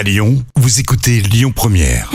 À Lyon, vous écoutez Lyon Première.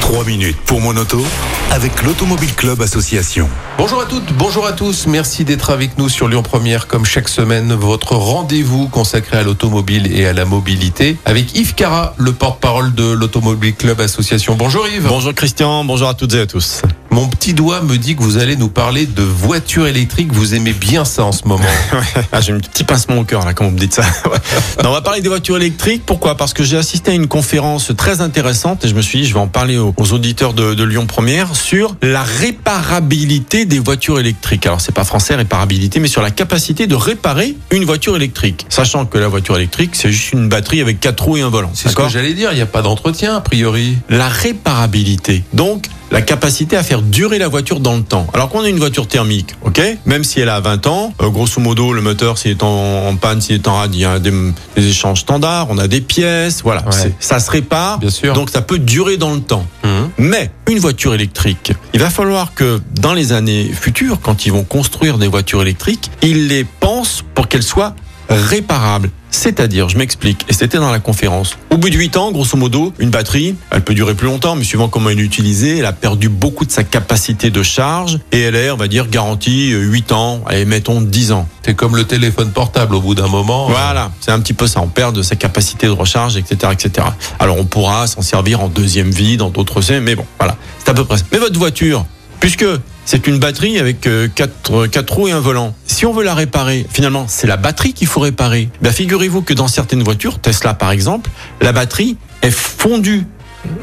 Trois minutes pour mon auto avec l'Automobile Club Association. Bonjour à toutes, bonjour à tous. Merci d'être avec nous sur Lyon Première, comme chaque semaine, votre rendez-vous consacré à l'automobile et à la mobilité avec Yves Cara, le porte-parole de l'Automobile Club Association. Bonjour Yves. Bonjour Christian, bonjour à toutes et à tous. Mon petit doigt me dit que vous allez nous parler de voitures électriques. Vous aimez bien ça en ce moment. Ah, j'ai un petit pincement au cœur là quand vous me dites ça. Non, on va parler des voitures électriques. Pourquoi? Parce que j'ai assisté à une conférence très intéressante et je me suis dit je vais en parler aux, aux auditeurs de, de Lyon Première sur la réparabilité des voitures électriques. Alors c'est pas français réparabilité, mais sur la capacité de réparer une voiture électrique, sachant que la voiture électrique c'est juste une batterie avec quatre roues et un volant. C'est ce que j'allais dire. Il n'y a pas d'entretien, a priori. la réparabilité. Donc, la capacité à faire durer la voiture dans le temps. Alors qu'on a une voiture thermique, ok Même si elle a 20 ans, euh, grosso modo, le moteur, s'il est en, en panne, s'il est en rade, il y a des, des échanges standards, on a des pièces, voilà. Ouais. Ça se répare, Bien sûr. donc ça peut durer dans le temps. Mhm. Mais une voiture électrique, il va falloir que dans les années futures, quand ils vont construire des voitures électriques, ils les pensent pour qu'elles soient réparables. C'est-à-dire, je m'explique, et c'était dans la conférence. Au bout de 8 ans, grosso modo, une batterie, elle peut durer plus longtemps, mais suivant comment elle est utilisée, elle a perdu beaucoup de sa capacité de charge, et elle est, on va dire, garantie euh, 8 ans, allez, mettons 10 ans. C'est comme le téléphone portable. Au bout d'un moment. Voilà, c'est un petit peu ça. On perd de sa capacité de recharge, etc., etc. Alors on pourra s'en servir en deuxième vie, dans d'autres scènes, mais bon, voilà, c'est à peu près ça. Mais votre voiture, puisque c'est une batterie avec euh, quatre, quatre roues et un volant, si on veut la réparer, finalement, c'est la batterie qu'il faut réparer. Ben, figurez-vous que dans certaines voitures, Tesla par exemple, la batterie est fondue,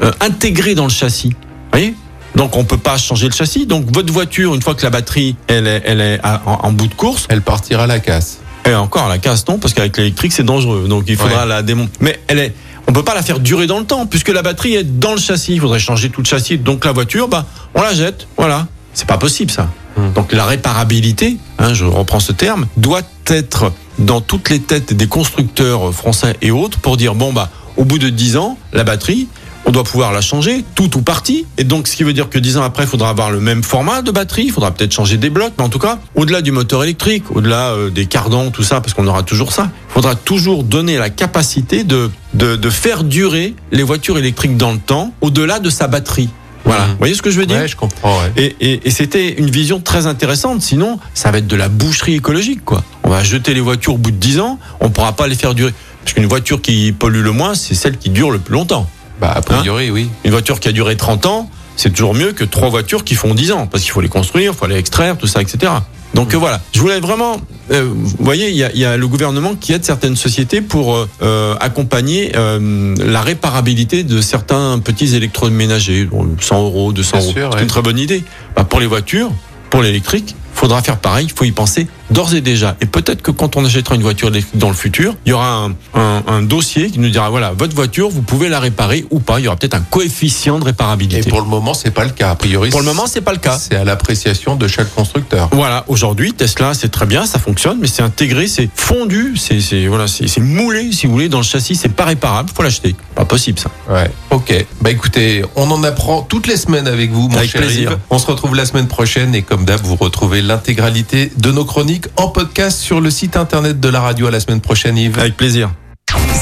euh, intégrée dans le châssis. Vous voyez? Donc on peut pas changer le châssis. Donc votre voiture, une fois que la batterie elle est, elle est à- en- en bout de course, Elle partira à la casse. et encore, la casse, non, parce qu'avec l'électrique, c'est dangereux. Donc, il faudra Ouais. la démonter. Mais elle est, on peut pas la faire durer dans le temps, puisque la batterie est dans le châssis. Il faudrait changer tout le châssis. Donc, la voiture, bah, on la jette. Voilà. C'est pas possible, ça. Donc, la réparabilité, hein, je reprends ce terme, doit être dans toutes les têtes des constructeurs français et autres pour dire, bon, bah, au bout de 10 ans, la batterie, on doit pouvoir la changer, tout ou partie. Et donc, ce qui veut dire que 10 ans après, il faudra avoir le même format de batterie, il faudra peut-être changer des blocs, mais en tout cas, au-delà du moteur électrique, au-delà euh, des cardans, tout ça, parce qu'on aura toujours ça, il faudra toujours donner la capacité de, de, de faire durer les voitures électriques dans le temps, au-delà de sa batterie. Voilà. Vous voyez ce que je veux dire Ouais, je comprends. ouais. et, et, et c'était une vision très intéressante. Sinon, ça va être de la boucherie écologique, quoi. On va jeter les voitures au bout de 10 ans, on pourra pas les faire durer. Parce qu'une voiture qui pollue le moins, c'est celle qui dure le plus longtemps. Bah, a priori, oui. Une voiture qui a duré 30 ans, c'est toujours mieux que trois voitures qui font 10 ans, parce qu'il faut les construire, il faut les extraire, tout ça, etc. Donc euh, voilà, je voulais vraiment, euh, vous voyez, il y a, il y a le gouvernement qui aide certaines sociétés pour euh, accompagner euh, la réparabilité de certains petits électroménagers, Bon, 100 euros, 200 Bien euros. c'est ouais. une très bonne idée. Bah, pour les voitures, pour l'électrique, faudra faire pareil, il faut y penser d'ores et déjà. Et peut-être que quand on achètera une voiture électrique dans le futur, il y aura un, un- un dossier qui nous dira voilà, votre voiture, vous pouvez la réparer ou pas. Il y aura peut-être un coefficient de Et réparabilité. pour le moment, c'est pas le cas. A priori, Pour le moment, c'est pas le cas. c'est à l'appréciation de chaque constructeur. Voilà, aujourd'hui, Tesla, c'est très bien, ça fonctionne, mais c'est intégré, c'est fondu, c'est voilà, c'est c'est moulé, si vous voulez, dans le châssis, c'est pas réparable, faut l'acheter. Pas possible ça. Ouais. Ok. Bah écoutez, on en apprend toutes les semaines avec vous, mon Avec cher plaisir. Yves. On se retrouve la semaine prochaine et comme d'hab, vous retrouvez l'intégralité de nos chroniques en podcast sur le site internet de la radio. À la semaine prochaine, Yves. Avec plaisir.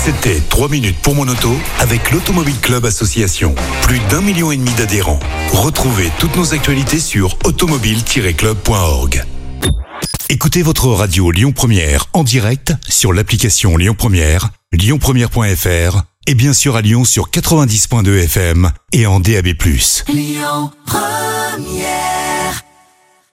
C'était 3 minutes pour mon auto avec l'Automobile Club Association. Plus d'un million et demi d'adhérents. Retrouvez toutes nos actualités sur automobile-club.org. Écoutez votre radio Lyon Première en direct sur l'application Lyon Première, lyonpremière.fr et bien sûr à Lyon sur 90.2 FM et en DAB+. Lyon Première